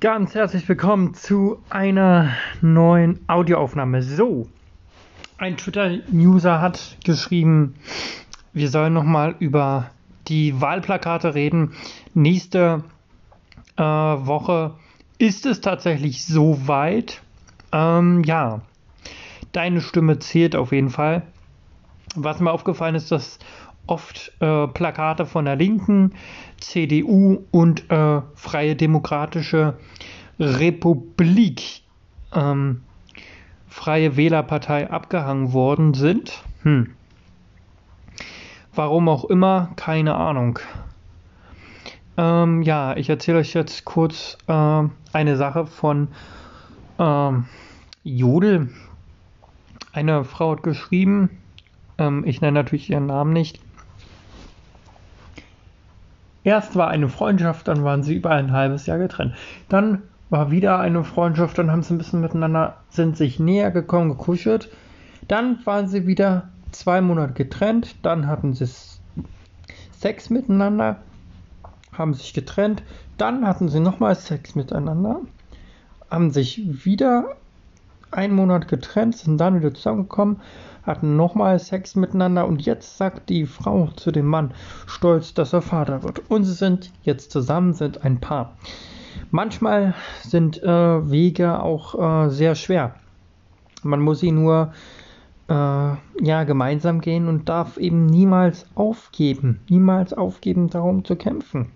Ganz herzlich willkommen zu einer neuen Audioaufnahme. So, ein Twitter-User hat geschrieben, wir sollen nochmal über die Wahlplakate reden. Nächste äh, Woche ist es tatsächlich soweit. Ähm, ja, deine Stimme zählt auf jeden Fall. Was mir aufgefallen ist, dass oft äh, Plakate von der Linken, CDU und äh, Freie Demokratische Republik, ähm, Freie Wählerpartei abgehangen worden sind. Hm. Warum auch immer, keine Ahnung. Ähm, ja, ich erzähle euch jetzt kurz äh, eine Sache von ähm, Jodel. Eine Frau hat geschrieben, ähm, ich nenne natürlich ihren Namen nicht. Erst war eine Freundschaft, dann waren sie über ein halbes Jahr getrennt. Dann war wieder eine Freundschaft, dann haben sie ein bisschen miteinander, sind sich näher gekommen, gekuschelt. Dann waren sie wieder zwei Monate getrennt, dann hatten sie Sex miteinander, haben sich getrennt, dann hatten sie nochmal Sex miteinander, haben sich wieder einen Monat getrennt, sind dann wieder zusammengekommen, hatten nochmal Sex miteinander und jetzt sagt die Frau zu dem Mann stolz, dass er Vater wird. Und sie sind jetzt zusammen, sind ein Paar. Manchmal sind äh, Wege auch äh, sehr schwer. Man muss sie nur äh, ja, gemeinsam gehen und darf eben niemals aufgeben. Niemals aufgeben, darum zu kämpfen.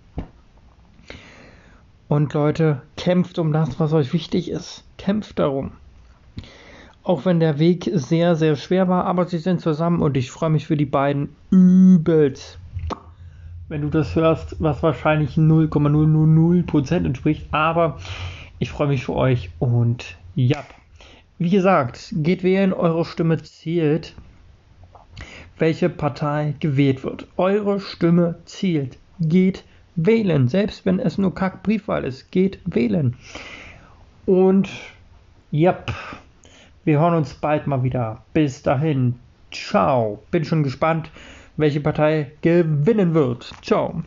Und Leute, kämpft um das, was euch wichtig ist. Kämpft darum. Auch wenn der Weg sehr, sehr schwer war, aber sie sind zusammen und ich freue mich für die beiden übelst. Wenn du das hörst, was wahrscheinlich 0,000% entspricht, aber ich freue mich für euch und ja. Wie gesagt, geht wählen, eure Stimme zählt, welche Partei gewählt wird. Eure Stimme zählt. Geht wählen, selbst wenn es nur Kackbriefwahl ist. Geht wählen. Und ja. Wir hören uns bald mal wieder. Bis dahin. Ciao. Bin schon gespannt, welche Partei gewinnen wird. Ciao.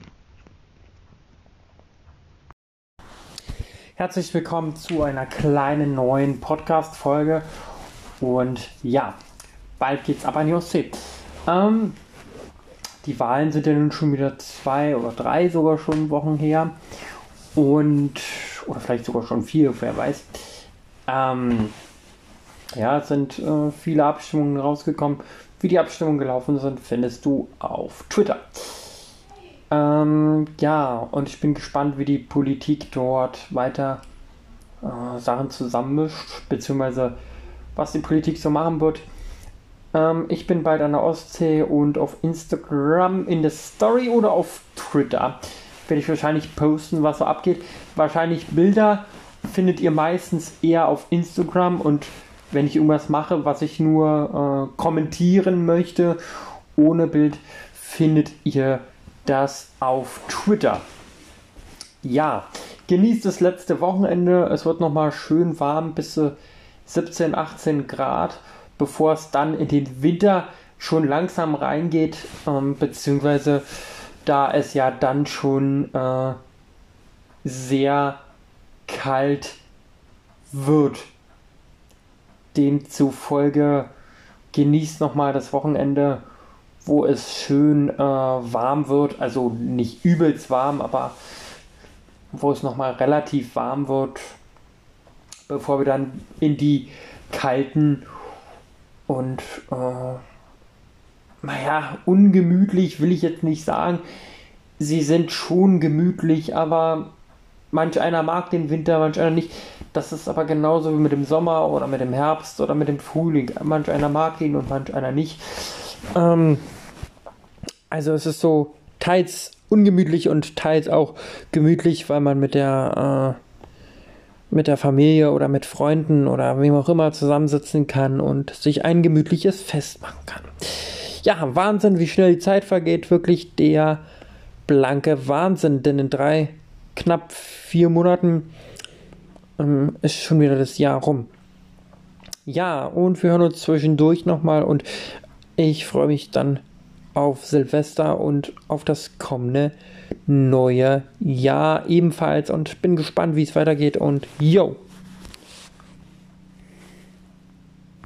Herzlich willkommen zu einer kleinen neuen Podcast-Folge. Und ja, bald geht's ab an die Ostsee. Ähm, die Wahlen sind ja nun schon wieder zwei oder drei sogar schon Wochen her. Und, oder vielleicht sogar schon vier, wer weiß. Ähm, ja, es sind äh, viele Abstimmungen rausgekommen. Wie die Abstimmungen gelaufen sind, findest du auf Twitter. Ähm, ja, und ich bin gespannt, wie die Politik dort weiter äh, Sachen zusammenmischt, beziehungsweise was die Politik so machen wird. Ähm, ich bin bald an der Ostsee und auf Instagram in der Story oder auf Twitter werde ich wahrscheinlich posten, was so abgeht. Wahrscheinlich Bilder findet ihr meistens eher auf Instagram und wenn ich irgendwas mache, was ich nur äh, kommentieren möchte, ohne Bild, findet ihr das auf Twitter. Ja, genießt das letzte Wochenende. Es wird nochmal schön warm bis 17, 18 Grad, bevor es dann in den Winter schon langsam reingeht, ähm, beziehungsweise da es ja dann schon äh, sehr kalt wird. Demzufolge genießt nochmal das Wochenende, wo es schön äh, warm wird. Also nicht übelst warm, aber wo es nochmal relativ warm wird, bevor wir dann in die kalten und äh, naja, ungemütlich will ich jetzt nicht sagen. Sie sind schon gemütlich, aber manch einer mag den Winter, manch einer nicht. Das ist aber genauso wie mit dem Sommer oder mit dem Herbst oder mit dem Frühling. Manch einer mag ihn und manch einer nicht. Ähm, also es ist so teils ungemütlich und teils auch gemütlich, weil man mit der äh, mit der Familie oder mit Freunden oder wem auch immer zusammensitzen kann und sich ein gemütliches Fest machen kann. Ja, Wahnsinn, wie schnell die Zeit vergeht, wirklich der blanke Wahnsinn, denn in drei, knapp vier Monaten ähm, ist schon wieder das Jahr rum. Ja, und wir hören uns zwischendurch nochmal und ich freue mich dann auf Silvester und auf das kommende neue Jahr ebenfalls und bin gespannt, wie es weitergeht und yo!